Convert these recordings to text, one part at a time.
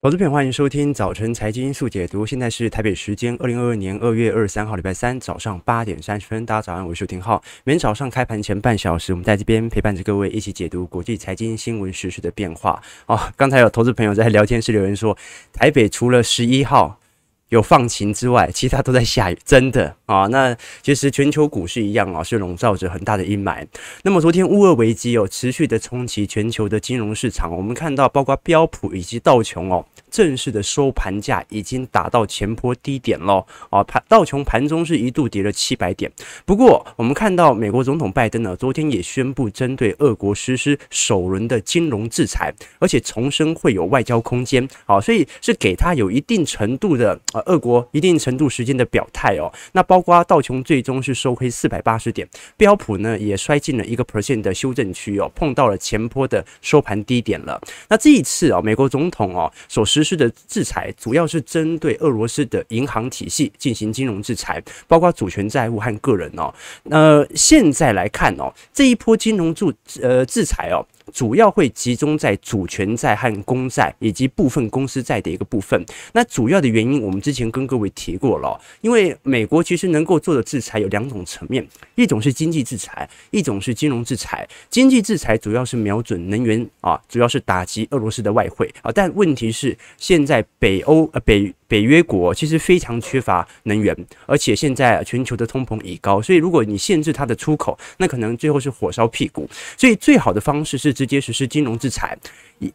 投资朋友，欢迎收听早晨财经素解读。现在是台北时间二零二二年二月二十三号礼拜三早上八点三十分。大家早上好，我是廷浩。每天早上开盘前半小时，我们在这边陪伴着各位一起解读国际财经新闻时事的变化。哦，刚才有投资朋友在聊天室留言说，台北除了十一号。有放晴之外，其他都在下雨，真的啊。那其实全球股市一样啊，是笼罩着很大的阴霾。那么昨天乌俄危机哦，持续的冲击全球的金融市场。我们看到，包括标普以及道琼哦，正式的收盘价已经达到前波低点喽。啊，盘道琼盘中是一度跌了七百点。不过，我们看到美国总统拜登呢，昨天也宣布针对俄国实施首轮的金融制裁，而且重申会有外交空间。啊，所以是给他有一定程度的。俄国一定程度时间的表态哦，那包括道琼最终是收黑四百八十点，标普呢也摔进了一个 percent 的修正区哦，碰到了前波的收盘低点了。那这一次哦，美国总统哦所实施的制裁，主要是针对俄罗斯的银行体系进行金融制裁，包括主权债务和个人哦。那现在来看哦，这一波金融制呃制裁哦。主要会集中在主权债和公债以及部分公司债的一个部分。那主要的原因，我们之前跟各位提过了，因为美国其实能够做的制裁有两种层面，一种是经济制裁，一种是金融制裁。经济制裁主要是瞄准能源啊，主要是打击俄罗斯的外汇啊。但问题是，现在北欧呃北。北约国其实非常缺乏能源，而且现在全球的通膨已高，所以如果你限制它的出口，那可能最后是火烧屁股。所以最好的方式是直接实施金融制裁，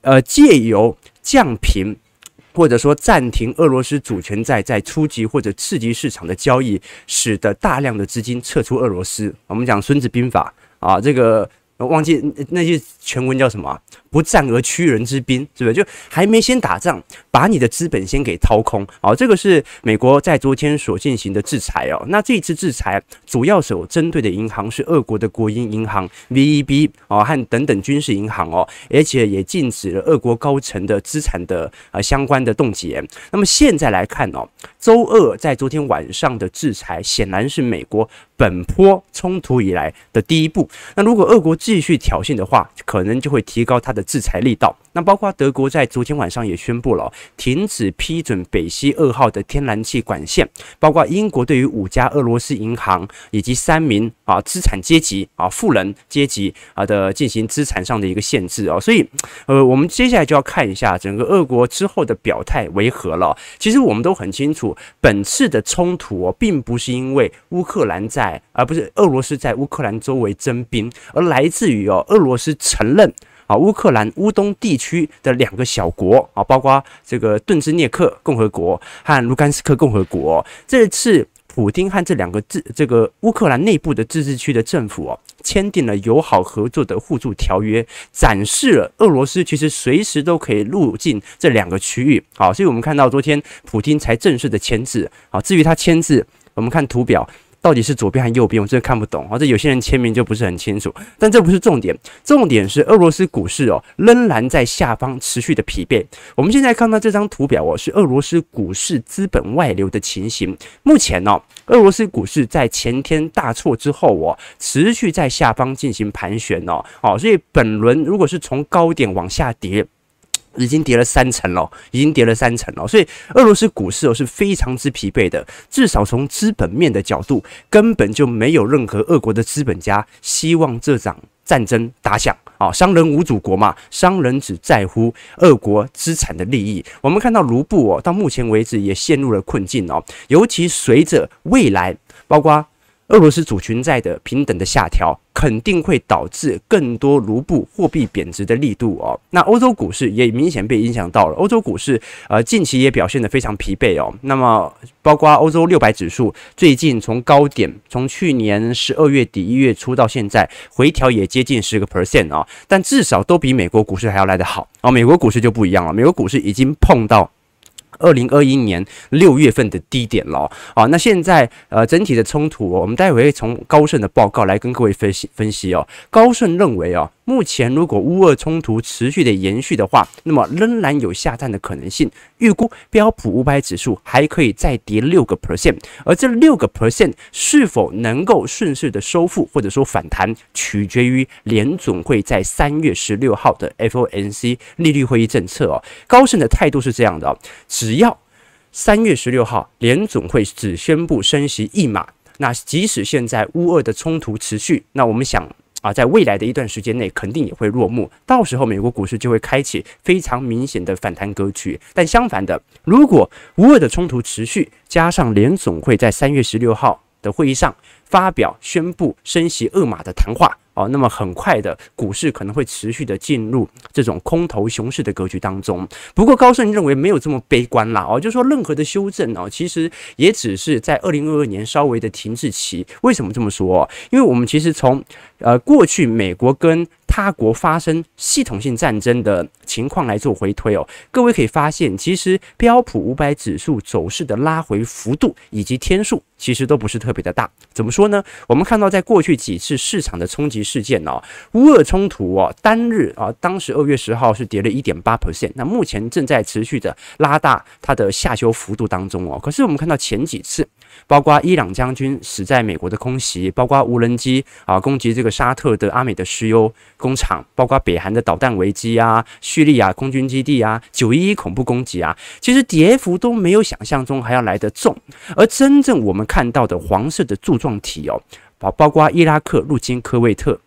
呃，借由降频或者说暂停俄罗斯主权债在初级或者次级市场的交易，使得大量的资金撤出俄罗斯。我们讲《孙子兵法》啊，这个忘记那句全文叫什么？不战而屈人之兵，是不是？就还没先打仗，把你的资本先给掏空。哦，这个是美国在昨天所进行的制裁哦。那这次制裁主要所针对的银行是俄国的国营银行 VEB 哦，和等等军事银行哦，而且也禁止了俄国高层的资产的呃相关的冻结。那么现在来看哦，周二在昨天晚上的制裁显然是美国本波冲突以来的第一步。那如果俄国继续挑衅的话，可能就会提高它的。制裁力道，那包括德国在昨天晚上也宣布了停止批准北溪二号的天然气管线，包括英国对于五家俄罗斯银行以及三名啊资产阶级啊富人阶级啊的进行资产上的一个限制哦，所以呃我们接下来就要看一下整个俄国之后的表态为何了。其实我们都很清楚，本次的冲突哦，并不是因为乌克兰在而不是俄罗斯在乌克兰周围征兵，而来自于哦俄罗斯承认。啊，乌克兰乌东地区的两个小国啊，包括这个顿兹涅克共和国和卢甘斯克共和国。这次普丁和这两个自这个乌克兰内部的自治区的政府哦，签订了友好合作的互助条约，展示了俄罗斯其实随时都可以入境这两个区域。好，所以我们看到昨天普丁才正式的签字。好，至于他签字，我们看图表。到底是左边还是右边？我真的看不懂。或者有些人签名就不是很清楚。但这不是重点，重点是俄罗斯股市哦，仍然在下方持续的疲惫。我们现在看到这张图表哦，是俄罗斯股市资本外流的情形。目前呢，俄罗斯股市在前天大挫之后哦，持续在下方进行盘旋哦。哦，所以本轮如果是从高点往下跌。已经跌了三成了，已经跌了三成了，所以俄罗斯股市哦是非常之疲惫的。至少从资本面的角度，根本就没有任何俄国的资本家希望这场战争打响啊！商人无祖国嘛，商人只在乎俄国资产的利益。我们看到卢布哦，到目前为止也陷入了困境哦，尤其随着未来包括。俄罗斯主权债的平等的下调，肯定会导致更多卢布货币贬值的力度哦。那欧洲股市也明显被影响到了，欧洲股市呃近期也表现得非常疲惫哦。那么包括欧洲六百指数，最近从高点，从去年十二月底一月初到现在回调也接近十个 percent 啊，但至少都比美国股市还要来得好哦。美国股市就不一样了，美国股市已经碰到。二零二一年六月份的低点了，啊，那现在呃整体的冲突，我们待会会从高盛的报告来跟各位分析分析哦。高盛认为哦，目前如果乌俄冲突持续的延续的话，那么仍然有下探的可能性。预估标普五百指数还可以再跌六个 percent，而这六个 percent 是否能够顺势的收复或者说反弹，取决于联总会在三月十六号的 FOMC 利率会议政策哦。高盛的态度是这样的哦，只要三月十六号联总会只宣布升息一码，那即使现在乌俄的冲突持续，那我们想。啊，在未来的一段时间内，肯定也会落幕。到时候，美国股市就会开启非常明显的反弹格局。但相反的，如果无俄的冲突持续，加上联总会在三月十六号的会议上发表宣布升息二码的谈话。哦，那么很快的股市可能会持续的进入这种空头熊市的格局当中。不过高盛认为没有这么悲观啦，哦，就是说任何的修正哦，其实也只是在二零二二年稍微的停滞期。为什么这么说？因为我们其实从呃过去美国跟他国发生系统性战争的情况来做回推哦，各位可以发现，其实标普五百指数走势的拉回幅度以及天数，其实都不是特别的大。怎么说呢？我们看到在过去几次市场的冲击事件哦，乌俄冲突哦，单日啊，当时二月十号是跌了一点八 percent，那目前正在持续的拉大它的下修幅度当中哦。可是我们看到前几次。包括伊朗将军死在美国的空袭，包括无人机啊攻击这个沙特的阿美的石油工厂，包括北韩的导弹危机啊，叙利亚空军基地啊，九一一恐怖攻击啊，其实跌幅都没有想象中还要来得重。而真正我们看到的黄色的柱状体哦，包包括伊拉克入侵科威特，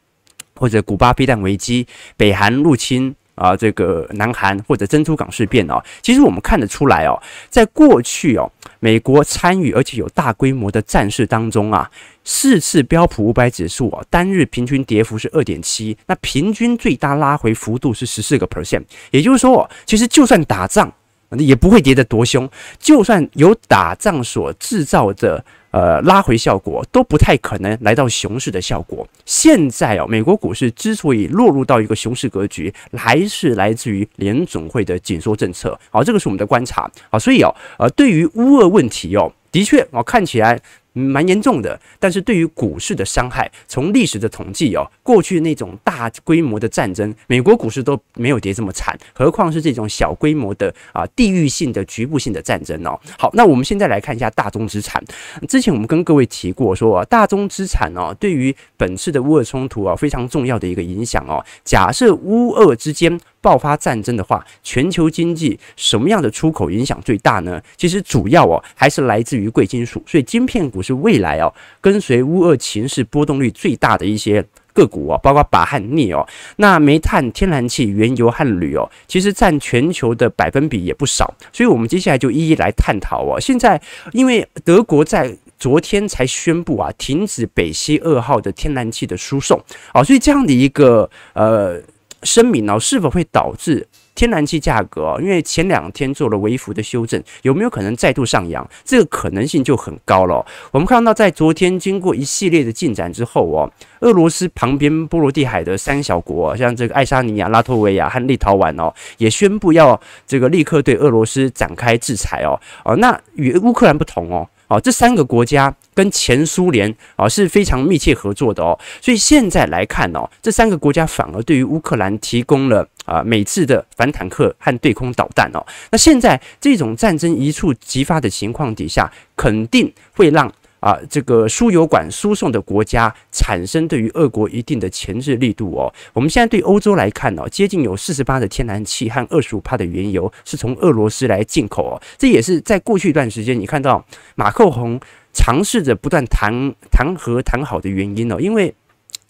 或者古巴飞弹危机，北韩入侵。啊，这个南韩或者珍珠港事变哦，其实我们看得出来哦，在过去哦，美国参与而且有大规模的战事当中啊，四次标普五百指数啊，单日平均跌幅是二点七，那平均最大拉回幅度是十四个 percent，也就是说，其实就算打仗，也不会跌得多凶，就算有打仗所制造的。呃，拉回效果都不太可能来到熊市的效果。现在哦，美国股市之所以落入到一个熊市格局，还是来自于联总会的紧缩政策。好，这个是我们的观察。好，所以哦，呃，对于乌俄问题哦，的确哦，看起来。蛮严重的，但是对于股市的伤害，从历史的统计哦，过去那种大规模的战争，美国股市都没有跌这么惨，何况是这种小规模的啊地域性的局部性的战争哦。好，那我们现在来看一下大宗资产。之前我们跟各位提过说，大宗资产哦，对于本次的乌俄冲突啊，非常重要的一个影响哦。假设乌俄之间爆发战争的话，全球经济什么样的出口影响最大呢？其实主要哦还是来自于贵金属，所以晶片股是未来哦跟随乌俄情势波动率最大的一些个股哦，包括鈀和镍哦。那煤炭、天然气、原油和铝哦，其实占全球的百分比也不少。所以我们接下来就一一来探讨哦。现在因为德国在昨天才宣布啊停止北溪二号的天然气的输送哦，所以这样的一个呃。声明哦，是否会导致天然气价格？因为前两天做了微幅的修正，有没有可能再度上扬？这个可能性就很高了。我们看到，在昨天经过一系列的进展之后哦，俄罗斯旁边波罗的海的三小国，像这个爱沙尼亚、拉脱维亚和立陶宛哦，也宣布要这个立刻对俄罗斯展开制裁哦。哦，那与乌克兰不同哦。哦，这三个国家跟前苏联啊是非常密切合作的哦，所以现在来看哦，这三个国家反而对于乌克兰提供了啊每次的反坦克和对空导弹哦。那现在这种战争一触即发的情况底下，肯定会让。啊，这个输油管输送的国家产生对于俄国一定的前置力度哦。我们现在对欧洲来看呢，接近有四十八的天然气和二十五帕的原油是从俄罗斯来进口哦。这也是在过去一段时间，你看到马克宏尝试着不断谈谈和谈好的原因哦，因为。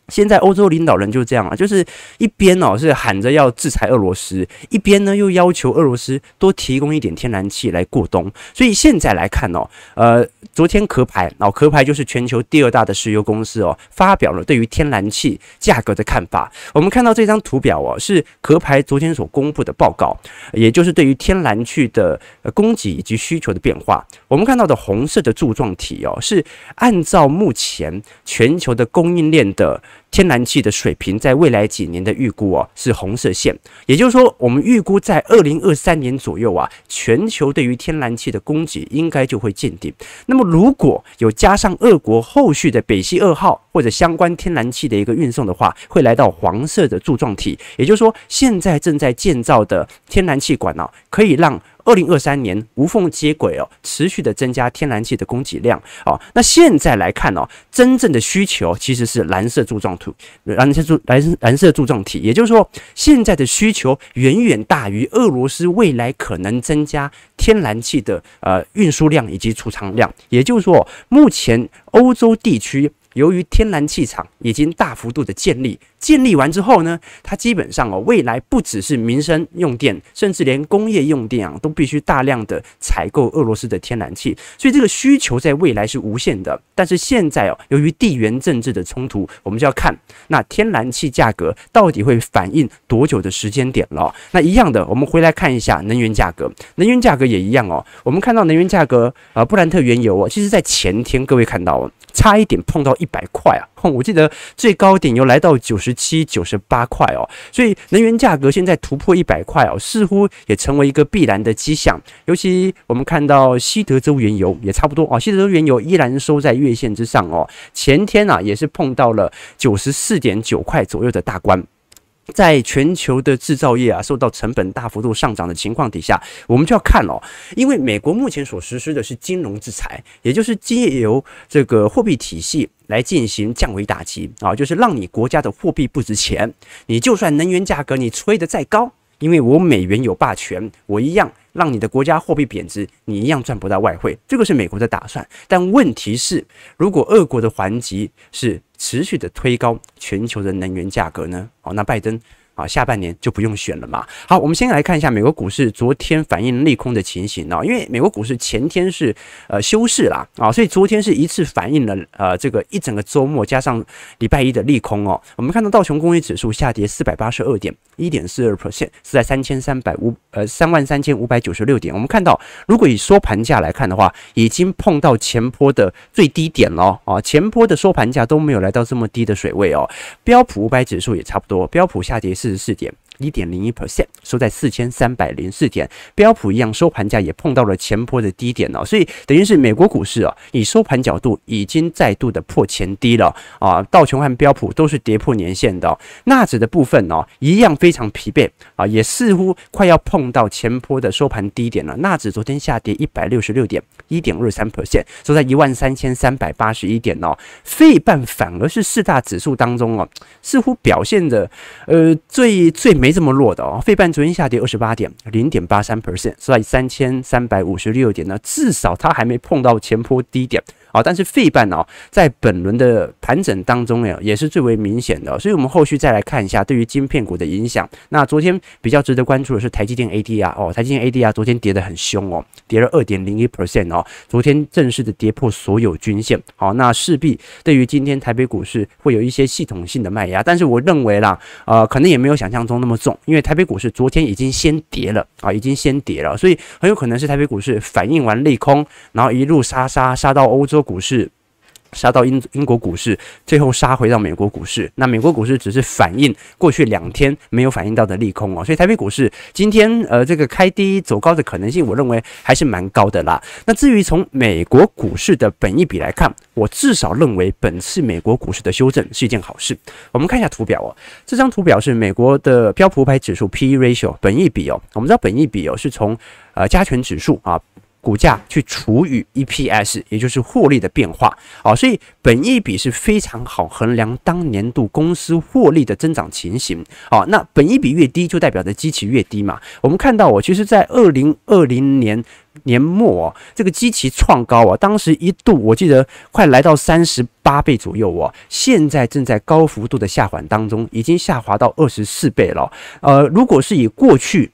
现在欧洲领导人就这样啊，就是一边哦是喊着要制裁俄罗斯，一边呢又要求俄罗斯多提供一点天然气来过冬。所以现在来看哦，呃，昨天壳牌哦，壳牌就是全球第二大的石油公司哦，发表了对于天然气价格的看法。我们看到这张图表哦，是壳牌昨天所公布的报告，也就是对于天然气的供给以及需求的变化。我们看到的红色的柱状体哦，是按照目前全球的供应链的。天然气的水平在未来几年的预估哦是红色线，也就是说，我们预估在二零二三年左右啊，全球对于天然气的供给应该就会见顶。那么如果有加上俄国后续的北溪二号或者相关天然气的一个运送的话，会来到黄色的柱状体，也就是说，现在正在建造的天然气管呢，可以让。二零二三年无缝接轨哦，持续的增加天然气的供给量哦。那现在来看哦，真正的需求其实是蓝色柱状图，蓝色柱蓝蓝色柱状体，也就是说，现在的需求远远大于俄罗斯未来可能增加天然气的呃运输量以及储藏量。也就是说，目前欧洲地区。由于天然气厂已经大幅度的建立，建立完之后呢，它基本上哦，未来不只是民生用电，甚至连工业用电啊，都必须大量的采购俄罗斯的天然气，所以这个需求在未来是无限的。但是现在哦，由于地缘政治的冲突，我们就要看那天然气价格到底会反映多久的时间点了。那一样的，我们回来看一下能源价格，能源价格也一样哦。我们看到能源价格啊，布兰特原油哦，其实在前天各位看到哦。差一点碰到一百块啊！我记得最高点又来到九十七、九十八块哦，所以能源价格现在突破一百块哦，似乎也成为一个必然的迹象。尤其我们看到西德州原油也差不多哦，西德州原油依然收在月线之上哦，前天啊也是碰到了九十四点九块左右的大关。在全球的制造业啊受到成本大幅度上涨的情况底下，我们就要看哦，因为美国目前所实施的是金融制裁，也就是借由这个货币体系来进行降维打击啊，就是让你国家的货币不值钱，你就算能源价格你吹得再高，因为我美元有霸权，我一样。让你的国家货币贬值，你一样赚不到外汇，这个是美国的打算。但问题是，如果俄国的环节是持续的推高全球的能源价格呢？哦，那拜登。啊，下半年就不用选了嘛。好，我们先来看一下美国股市昨天反映利空的情形哦。因为美国股市前天是呃休市啦，啊，所以昨天是一次反映了呃这个一整个周末加上礼拜一的利空哦。我们看到道琼工业指数下跌四百八十二点，一点四二 percent，是在三千三百五呃三万三千五百九十六点。我们看到，如果以收盘价来看的话，已经碰到前坡的最低点了啊，前坡的收盘价都没有来到这么低的水位哦。标普五百指数也差不多，标普下跌是。四十四点。一点零一 percent，收在四千三百零四点。标普一样，收盘价也碰到了前坡的低点哦，所以等于是美国股市啊，以收盘角度已经再度的破前低了啊。道琼和标普都是跌破年线的，纳指的部分呢，一样非常疲惫啊，也似乎快要碰到前坡的收盘低点了。纳指昨天下跌一百六十六点，一点二三 percent，收在一万三千三百八十一点哦。费半反而是四大指数当中哦，似乎表现的呃。最最美没这么弱的哦，费半昨天下跌二十八点零点八三 percent，所以三千三百五十六点呢，至少它还没碰到前波低点。啊，但是费半哦，在本轮的盘整当中呀，也是最为明显的，所以我们后续再来看一下对于晶片股的影响。那昨天比较值得关注的是台积电 ADR 哦，台积电 ADR 昨天跌得很凶哦，跌了二点零一 percent 哦，昨天正式的跌破所有均线。好，那势必对于今天台北股市会有一些系统性的卖压，但是我认为啦，呃，可能也没有想象中那么重，因为台北股市昨天已经先跌了啊，已经先跌了，所以很有可能是台北股市反应完利空，然后一路杀杀杀到欧洲。股市杀到英英国股市，最后杀回到美国股市。那美国股市只是反映过去两天没有反映到的利空哦，所以台北股市今天呃这个开低走高的可能性，我认为还是蛮高的啦。那至于从美国股市的本益比来看，我至少认为本次美国股市的修正是一件好事。我们看一下图表哦，这张图表是美国的标普五百指数 PE ratio 本益比哦。我们知道本益比哦是从呃加权指数啊。股价去除以 EPS，也就是获利的变化啊，所以本益比是非常好衡量当年度公司获利的增长情形啊。那本益比越低，就代表着基期越低嘛。我们看到，我其实，在二零二零年年末，这个基期创高啊，当时一度我记得快来到三十八倍左右哦，现在正在高幅度的下滑当中，已经下滑到二十四倍了。呃，如果是以过去。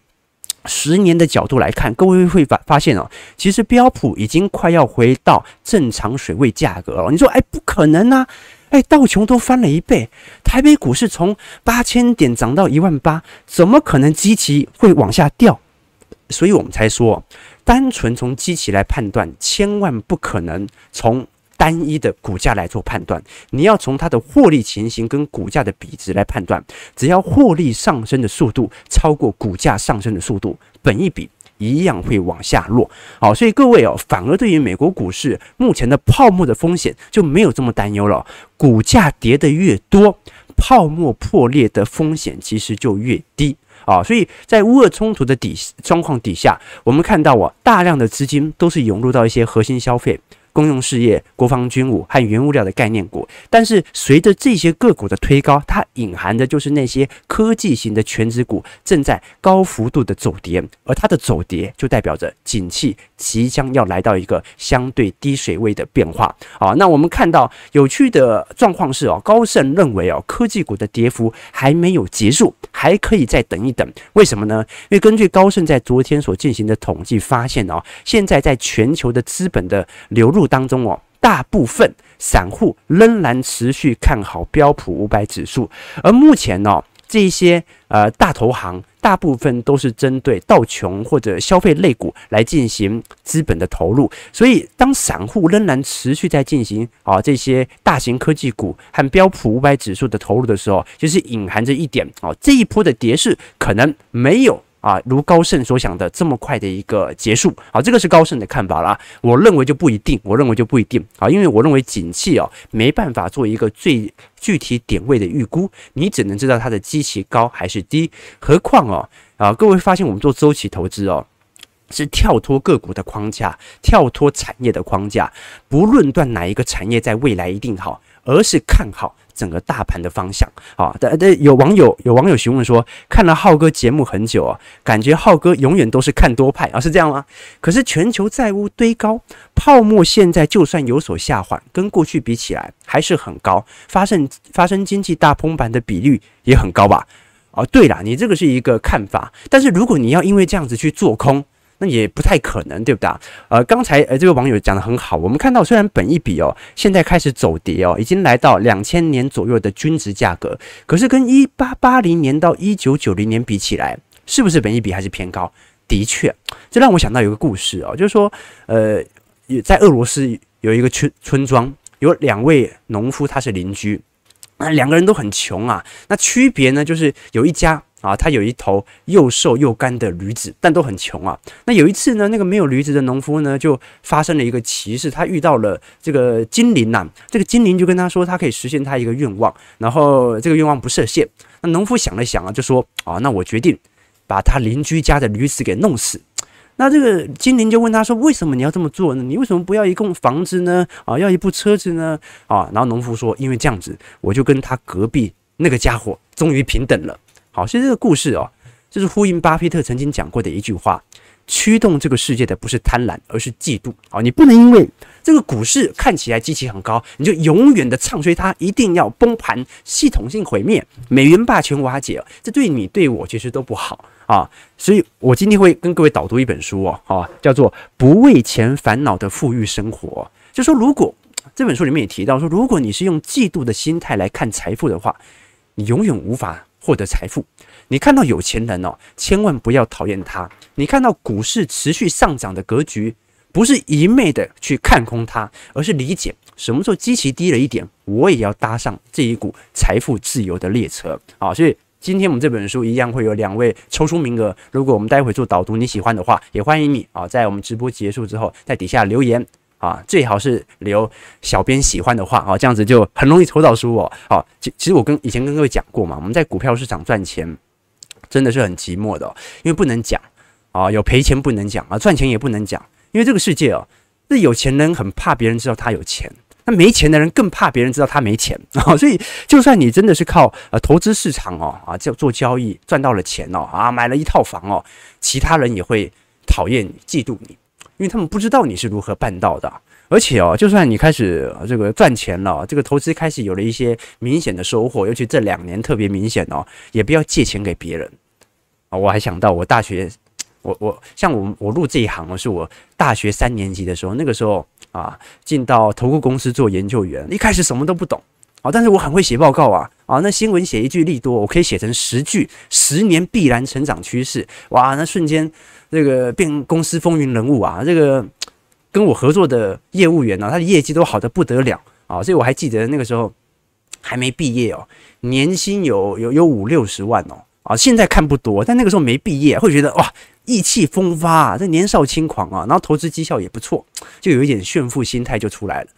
十年的角度来看，各位会发发现哦，其实标普已经快要回到正常水位价格了。你说，哎，不可能啊！哎，道琼都翻了一倍，台北股市从八千点涨到一万八，怎么可能基期会往下掉？所以我们才说，单纯从基期来判断，千万不可能从。单一的股价来做判断，你要从它的获利情形跟股价的比值来判断。只要获利上升的速度超过股价上升的速度，本一比一样会往下落。好，所以各位哦，反而对于美国股市目前的泡沫的风险就没有这么担忧了。股价跌得越多，泡沫破裂的风险其实就越低。啊，所以在乌俄冲突的底状况底下，我们看到啊，大量的资金都是涌入到一些核心消费。公用事业、国防军武和原物料的概念股，但是随着这些个股的推高，它隐含的就是那些科技型的全职股正在高幅度的走跌，而它的走跌就代表着景气即将要来到一个相对低水位的变化。好，那我们看到有趣的状况是哦，高盛认为哦，科技股的跌幅还没有结束，还可以再等一等。为什么呢？因为根据高盛在昨天所进行的统计发现哦，现在在全球的资本的流入。当中哦，大部分散户仍然持续看好标普五百指数，而目前呢、这些呃大投行大部分都是针对道琼或者消费类股来进行资本的投入，所以当散户仍然持续在进行啊这些大型科技股和标普五百指数的投入的时候，就是隐含着一点哦，这一波的跌势可能没有。啊，如高盛所想的这么快的一个结束，好，这个是高盛的看法啦。我认为就不一定，我认为就不一定啊，因为我认为景气哦没办法做一个最具体点位的预估，你只能知道它的基期高还是低。何况哦啊，各位发现我们做周期投资哦，是跳脱个股的框架，跳脱产业的框架，不论断哪一个产业在未来一定好，而是看好。整个大盘的方向啊，但但有网友有网友询问说，看了浩哥节目很久啊，感觉浩哥永远都是看多派啊，是这样吗？可是全球债务堆高，泡沫现在就算有所下缓，跟过去比起来还是很高，发生发生经济大崩盘的比率也很高吧？哦，对了，你这个是一个看法，但是如果你要因为这样子去做空。那也不太可能，对不对啊？呃，刚才呃这个网友讲得很好，我们看到虽然本一比哦现在开始走跌哦，已经来到两千年左右的均值价格，可是跟一八八零年到一九九零年比起来，是不是本一比还是偏高？的确，这让我想到有个故事哦，就是说，呃，在俄罗斯有一个村村庄，有两位农夫，他是邻居，那两个人都很穷啊，那区别呢，就是有一家。啊，他有一头又瘦又干的驴子，但都很穷啊。那有一次呢，那个没有驴子的农夫呢，就发生了一个奇事，他遇到了这个精灵呐、啊。这个精灵就跟他说，他可以实现他一个愿望，然后这个愿望不设限。那农夫想了想啊，就说啊，那我决定把他邻居家的驴子给弄死。那这个精灵就问他说，为什么你要这么做呢？你为什么不要一栋房子呢？啊，要一部车子呢？啊，然后农夫说，因为这样子，我就跟他隔壁那个家伙终于平等了。好，其实这个故事哦，就是呼应巴菲特曾经讲过的一句话：驱动这个世界的不是贪婪，而是嫉妒。啊，你不能因为这个股市看起来基期很高，你就永远的唱衰它，一定要崩盘、系统性毁灭、美元霸权瓦解，这对你对我其实都不好啊。所以我今天会跟各位导读一本书哦，啊，叫做《不为钱烦恼的富裕生活》。就说如果这本书里面也提到说，如果你是用嫉妒的心态来看财富的话，你永远无法。获得财富，你看到有钱人哦，千万不要讨厌他。你看到股市持续上涨的格局，不是一昧的去看空它，而是理解什么时候基期低了一点，我也要搭上这一股财富自由的列车啊！所以今天我们这本书一样会有两位抽出名额，如果我们待会做导读，你喜欢的话，也欢迎你啊，在我们直播结束之后，在底下留言。啊，最好是留小编喜欢的话啊，这样子就很容易抽到书哦。好，其其实我跟以前跟各位讲过嘛，我们在股票市场赚钱真的是很寂寞的，因为不能讲啊，有赔钱不能讲啊，赚钱也不能讲，因为这个世界哦，那有钱人很怕别人知道他有钱，那没钱的人更怕别人知道他没钱 啊。所以，就算你真的是靠呃投资市场哦啊，做做交易赚到了钱哦啊，买了一套房哦，其他人也会讨厌、嫉妒你。因为他们不知道你是如何办到的，而且哦，就算你开始这个赚钱了，这个投资开始有了一些明显的收获，尤其这两年特别明显哦，也不要借钱给别人啊！我还想到我大学，我我像我我入这一行哦，是我大学三年级的时候，那个时候啊，进到投顾公司做研究员，一开始什么都不懂啊，但是我很会写报告啊啊，那新闻写一句利多，我可以写成十句，十年必然成长趋势，哇，那瞬间。这个变公司风云人物啊，这个跟我合作的业务员呢，他的业绩都好得不得了啊，所以我还记得那个时候还没毕业哦，年薪有有有五六十万哦，啊，现在看不多，但那个时候没毕业，会觉得哇，意气风发啊，这年少轻狂啊，然后投资绩效也不错，就有一点炫富心态就出来了，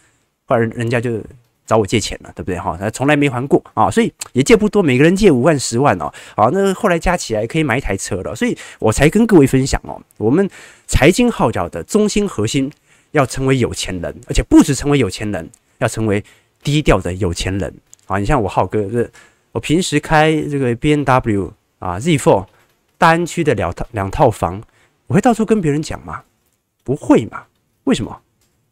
后来人家就。找我借钱了，对不对哈？他从来没还过啊，所以也借不多，每个人借五万、十万哦。好，那后来加起来可以买一台车了，所以我才跟各位分享哦。我们财经号角的中心核心要成为有钱人，而且不止成为有钱人，要成为低调的有钱人啊。你像我浩哥，这我平时开这个 B N W 啊 Z4 大安区的两套两套房，我会到处跟别人讲吗？不会嘛？为什么？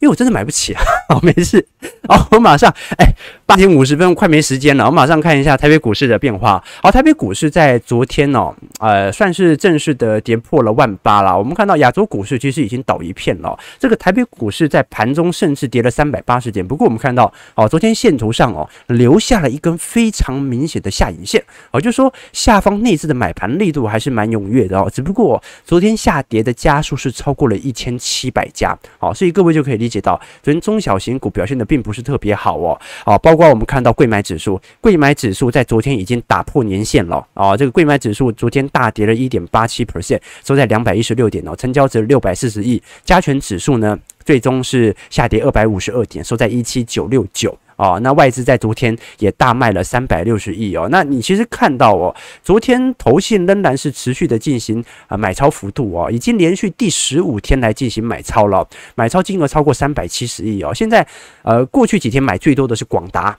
因为我真的买不起啊！好，没事。好，我马上，哎，八点五十分，快没时间了。我马上看一下台北股市的变化。好，台北股市在昨天哦，呃，算是正式的跌破了万八了。我们看到亚洲股市其实已经倒一片了。这个台北股市在盘中甚至跌了三百八十点。不过我们看到，哦，昨天线图上哦，留下了一根非常明显的下影线。哦，就说下方内资的买盘力度还是蛮踊跃的哦。只不过昨天下跌的家数是超过了一千七百家。好，所以各位就可以理解到，昨天中小新股表现的并不。是特别好哦，啊，包括我们看到贵买指数，贵买指数在昨天已经打破年线了啊，这个贵买指数昨天大跌了一点八七 percent，收在两百一十六点哦，成交值六百四十亿，加权指数呢最终是下跌二百五十二点，收在一七九六九。哦，那外资在昨天也大卖了三百六十亿哦。那你其实看到哦，昨天投信仍然是持续的进行啊买超幅度哦，已经连续第十五天来进行买超了，买超金额超过三百七十亿哦。现在呃，过去几天买最多的是广达。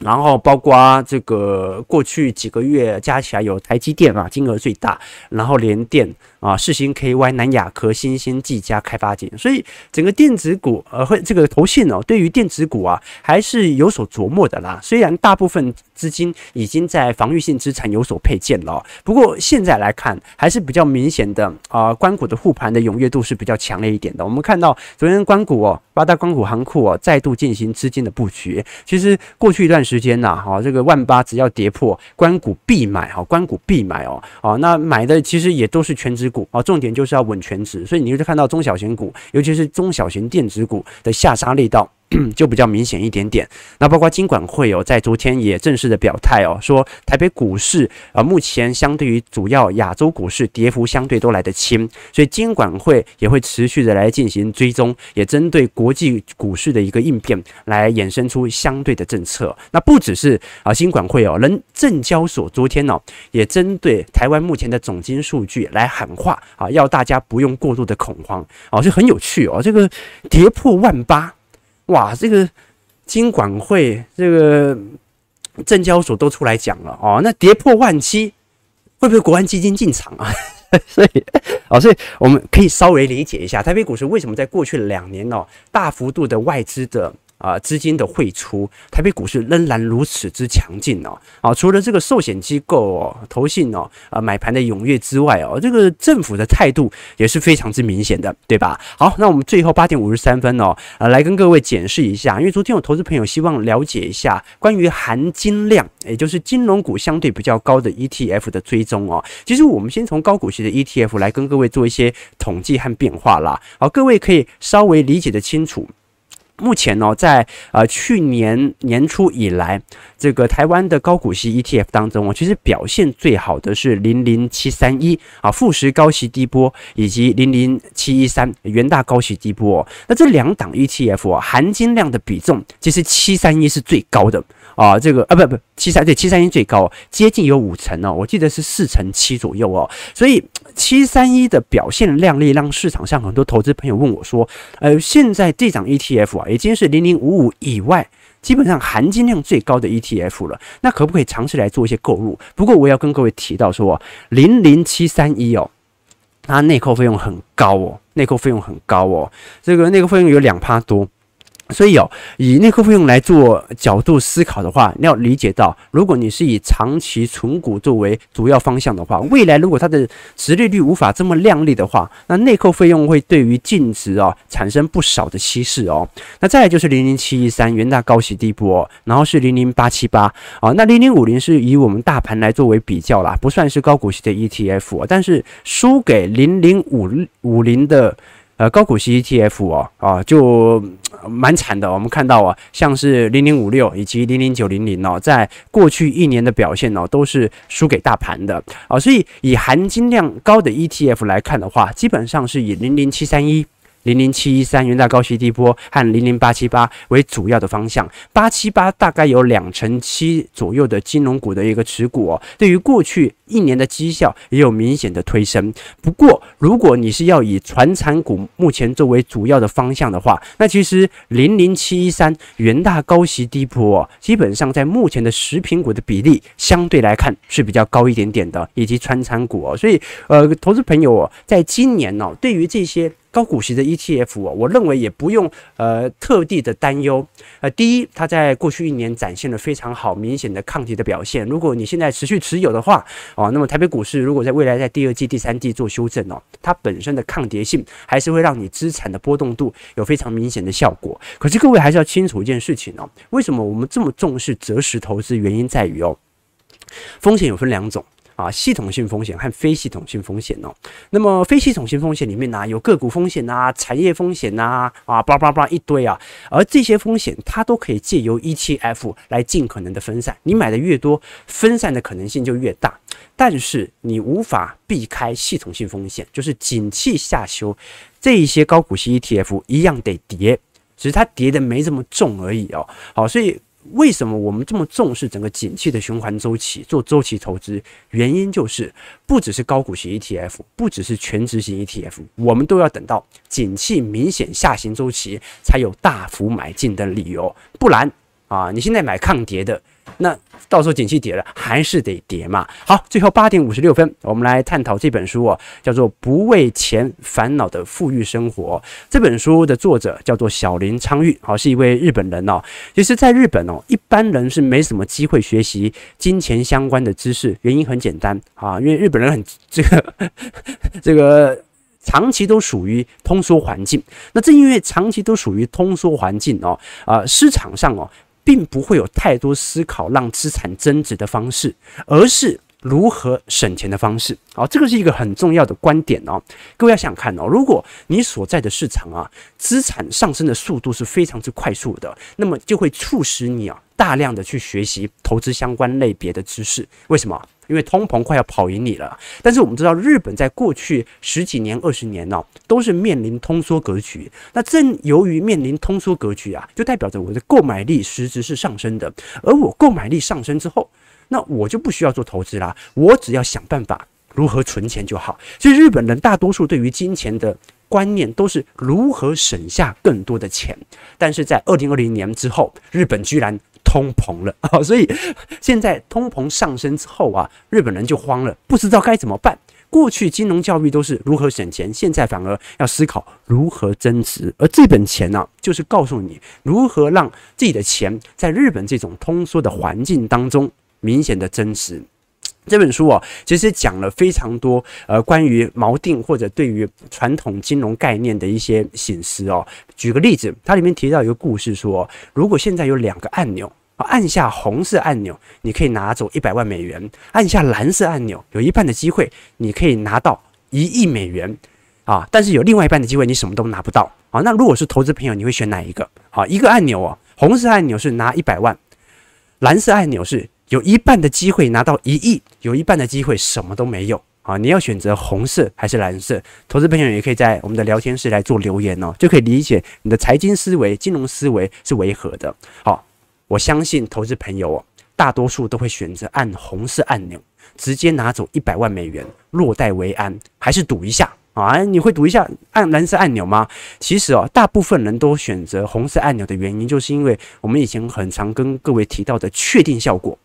然后包括这个过去几个月加起来有台积电啊，金额最大，然后联电啊、世芯 KY、南亚科、新兴、技嘉、开发金，所以整个电子股呃会这个投信哦，对于电子股啊还是有所琢磨的啦。虽然大部分资金已经在防御性资产有所配建了，不过现在来看还是比较明显的啊，关股的护盘的踊跃度是比较强烈一点的。我们看到昨天关股哦，八大关股行库哦再度进行资金的布局，其实过去一段时间呐，哈，这个万八只要跌破，关股必买，哈，关股必买哦，哦，那买的其实也都是全值股，啊，重点就是要稳全值，所以你就看到中小型股，尤其是中小型电子股的下杀力道。就比较明显一点点。那包括金管会哦，在昨天也正式的表态哦，说台北股市啊，目前相对于主要亚洲股市，跌幅相对都来得轻，所以金管会也会持续的来进行追踪，也针对国际股市的一个应变，来衍生出相对的政策。那不只是啊，金管会哦，人证交所昨天哦，也针对台湾目前的总金数据来喊话啊，要大家不用过度的恐慌哦，就很有趣哦，这个跌破万八。哇，这个金管会、这个证交所都出来讲了哦，那跌破万七，会不会国安基金进场啊？所以，哦，所以我们可以稍微理解一下台北股市为什么在过去两年哦，大幅度的外资的。啊，资金的汇出，台北股市仍然如此之强劲哦。啊，除了这个寿险机构哦、投信哦，啊买盘的踊跃之外哦，这个政府的态度也是非常之明显的，对吧？好，那我们最后八点五十三分哦，啊，来跟各位解释一下，因为昨天有投资朋友希望了解一下关于含金量，也就是金融股相对比较高的 ETF 的追踪哦。其实我们先从高股息的 ETF 来跟各位做一些统计和变化啦。好，各位可以稍微理解的清楚。目前呢，在呃去年年初以来，这个台湾的高股息 ETF 当中，哦，其实表现最好的是零零七三一啊，富时高息低波，以及零零七一三元大高息低波。那这两档 ETF 啊，含金量的比重，其实七三一是最高的。啊，这个啊不不七三对七三一最高，接近有五成哦，我记得是四成七左右哦，所以七三一的表现亮丽，让市场上很多投资朋友问我说，呃，现在这档 ETF 啊，已经是零零五五以外，基本上含金量最高的 ETF 了，那可不可以尝试来做一些购入？不过我要跟各位提到说，零零七三一哦，它内扣费用很高哦，内扣费用很高哦，这个内扣费用有两趴多。所以哦，以内扣费用来做角度思考的话，你要理解到，如果你是以长期存股作为主要方向的话，未来如果它的殖利率无法这么亮丽的话，那内扣费用会对于净值哦产生不少的稀释哦。那再来就是零零七一三元大高息低波，然后是零零八七八啊，那零零五零是以我们大盘来作为比较啦，不算是高股息的 ETF，但是输给零零五五零的。呃高股息 ETF 哦啊就蛮惨的。我们看到啊，像是零零五六以及零零九零零哦，在过去一年的表现哦，都是输给大盘的啊。所以以含金量高的 ETF 来看的话，基本上是以零零七三一。零零七一三元大高息低波和零零八七八为主要的方向，八七八大概有两成七左右的金融股的一个持股哦，对于过去一年的绩效也有明显的推升。不过，如果你是要以传产股目前作为主要的方向的话，那其实零零七一三元大高息低波，基本上在目前的食品股的比例相对来看是比较高一点点的，以及传产股哦，所以呃，投资朋友哦，在今年呢，对于这些。高股息的 ETF 哦，我认为也不用呃特地的担忧。呃，第一，它在过去一年展现了非常好明显的抗跌的表现。如果你现在持续持有的话，哦，那么台北股市如果在未来在第二季、第三季做修正哦，它本身的抗跌性还是会让你资产的波动度有非常明显的效果。可是各位还是要清楚一件事情哦，为什么我们这么重视择时投资？原因在于哦，风险有分两种。啊，系统性风险和非系统性风险哦。那么非系统性风险里面呢、啊，有个股风险啊，产业风险呐，啊，叭叭叭一堆啊。而这些风险它都可以借由 ETF 来尽可能的分散。你买的越多，分散的可能性就越大。但是你无法避开系统性风险，就是景气下修，这一些高股息 ETF 一样得跌，只是它跌的没这么重而已哦。好，所以。为什么我们这么重视整个景气的循环周期做周期投资？原因就是不只是高股息 ETF，不只是全值型 ETF，我们都要等到景气明显下行周期才有大幅买进的理由，不然啊，你现在买抗跌的。那到时候景气跌了，还是得跌嘛。好，最后八点五十六分，我们来探讨这本书哦，叫做《不为钱烦恼的富裕生活》。这本书的作者叫做小林昌裕，好，是一位日本人哦。其实，在日本哦，一般人是没什么机会学习金钱相关的知识，原因很简单啊，因为日本人很这个 这个长期都属于通缩环境。那正因为长期都属于通缩环境哦，啊，市场上哦。并不会有太多思考让资产增值的方式，而是如何省钱的方式。好，这个是一个很重要的观点哦。各位要想看哦，如果你所在的市场啊，资产上升的速度是非常之快速的，那么就会促使你啊，大量的去学习投资相关类别的知识。为什么？因为通膨快要跑赢你了，但是我们知道日本在过去十几年、二十年呢、都是面临通缩格局。那正由于面临通缩格局啊，就代表着我的购买力实质是上升的。而我购买力上升之后，那我就不需要做投资啦，我只要想办法如何存钱就好。所以日本人大多数对于金钱的观念都是如何省下更多的钱。但是在二零二零年之后，日本居然。通膨了啊，所以现在通膨上升之后啊，日本人就慌了，不知道该怎么办。过去金融教育都是如何省钱，现在反而要思考如何增值。而这本钱呢、就是告诉你如何让自己的钱在日本这种通缩的环境当中明显的增值。这本书啊，其实讲了非常多呃关于锚定或者对于传统金融概念的一些醒思哦。举个例子，它里面提到一个故事说，如果现在有两个按钮。按下红色按钮，你可以拿走一百万美元；按下蓝色按钮，有一半的机会你可以拿到一亿美元啊！但是有另外一半的机会，你什么都拿不到啊！那如果是投资朋友，你会选哪一个？好，一个按钮哦，红色按钮是拿一百万，蓝色按钮是有一半的机会拿到一亿，有一半的机会什么都没有啊！你要选择红色还是蓝色？投资朋友也可以在我们的聊天室来做留言哦，就可以理解你的财经思维、金融思维是违和的。好。我相信投资朋友哦，大多数都会选择按红色按钮，直接拿走一百万美元，落袋为安，还是赌一下啊？你会赌一下按蓝色按钮吗？其实哦，大部分人都选择红色按钮的原因，就是因为我们以前很常跟各位提到的确定效果。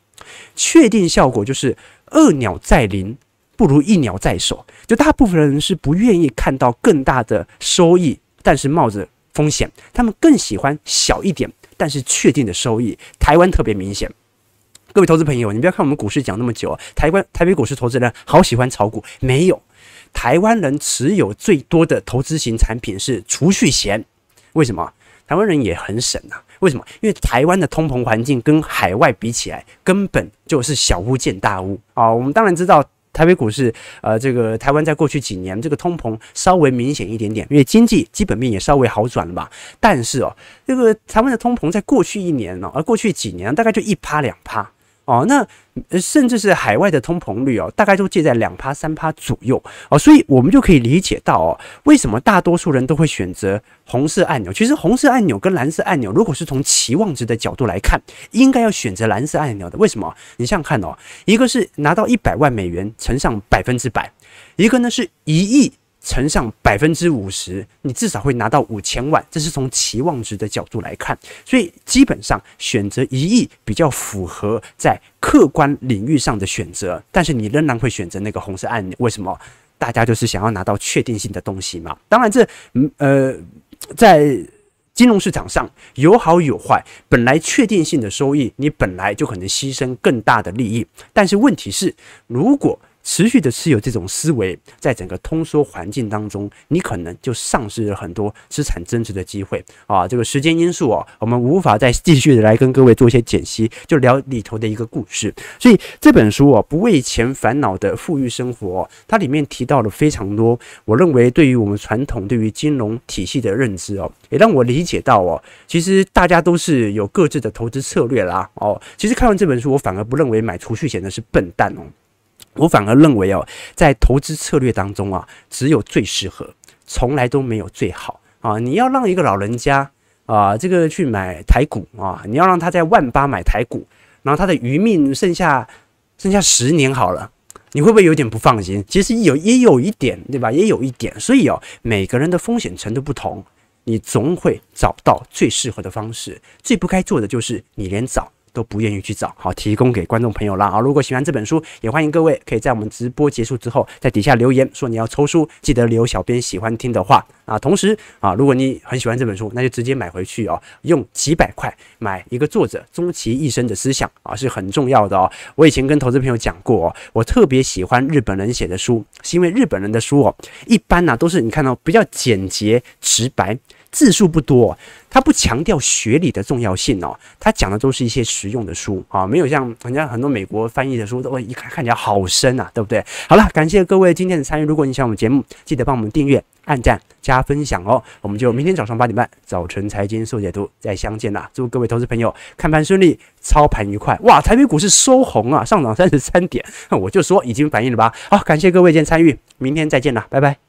确定效果就是二鸟在林，不如一鸟在手。就大部分人是不愿意看到更大的收益，但是冒着风险，他们更喜欢小一点。但是确定的收益，台湾特别明显。各位投资朋友，你不要看我们股市讲那么久啊，台湾台北股市投资人好喜欢炒股，没有。台湾人持有最多的投资型产品是储蓄险，为什么？台湾人也很省啊，为什么？因为台湾的通膨环境跟海外比起来，根本就是小巫见大巫啊。我们当然知道。台北股市，呃，这个台湾在过去几年这个通膨稍微明显一点点，因为经济基本面也稍微好转了吧。但是哦，这个台湾的通膨在过去一年呢，而过去几年大概就一趴两趴。哦，那甚至是海外的通膨率哦，大概都介在两趴三趴左右哦，所以我们就可以理解到哦，为什么大多数人都会选择红色按钮。其实红色按钮跟蓝色按钮，如果是从期望值的角度来看，应该要选择蓝色按钮的。为什么？你想想看哦，一个是拿到一百万美元乘上百分之百，一个呢是一亿。乘上百分之五十，你至少会拿到五千万，这是从期望值的角度来看，所以基本上选择一亿比较符合在客观领域上的选择，但是你仍然会选择那个红色按钮，为什么？大家就是想要拿到确定性的东西嘛。当然这，嗯呃，在金融市场上有好有坏，本来确定性的收益，你本来就可能牺牲更大的利益，但是问题是，如果持续的持有这种思维，在整个通缩环境当中，你可能就丧失了很多资产增值的机会啊！这个时间因素哦，我们无法再继续的来跟各位做一些解析，就聊里头的一个故事。所以这本书哦，不为钱烦恼的富裕生活，它里面提到了非常多，我认为对于我们传统对于金融体系的认知哦，也让我理解到哦，其实大家都是有各自的投资策略啦哦。其实看完这本书，我反而不认为买储蓄险的是笨蛋哦。我反而认为哦，在投资策略当中啊，只有最适合，从来都没有最好啊。你要让一个老人家啊，这个去买台股啊，你要让他在万八买台股，然后他的余命剩下剩下十年好了，你会不会有点不放心？其实有也有一点，对吧？也有一点。所以哦，每个人的风险程度不同，你总会找到最适合的方式。最不该做的就是你连找。都不愿意去找，好，提供给观众朋友啦。啊！如果喜欢这本书，也欢迎各位可以在我们直播结束之后，在底下留言说你要抽书，记得留小编喜欢听的话啊。同时啊，如果你很喜欢这本书，那就直接买回去哦，用几百块买一个作者终其一生的思想啊，是很重要的哦。我以前跟投资朋友讲过哦，我特别喜欢日本人写的书，是因为日本人的书哦，一般呢、都是你看到比较简洁直白。字数不多，他不强调学理的重要性哦，他讲的都是一些实用的书啊，没有像人家很多美国翻译的书都一看看起来好深啊，对不对？好了，感谢各位今天的参与。如果你喜欢我们节目，记得帮我们订阅、按赞、加分享哦。我们就明天早上八点半，早晨财经速解读再相见啦！祝各位投资朋友看盘顺利，操盘愉快！哇，台北股市收红啊，上涨三十三点，我就说已经反应了吧。好，感谢各位今天参与，明天再见啦，拜拜。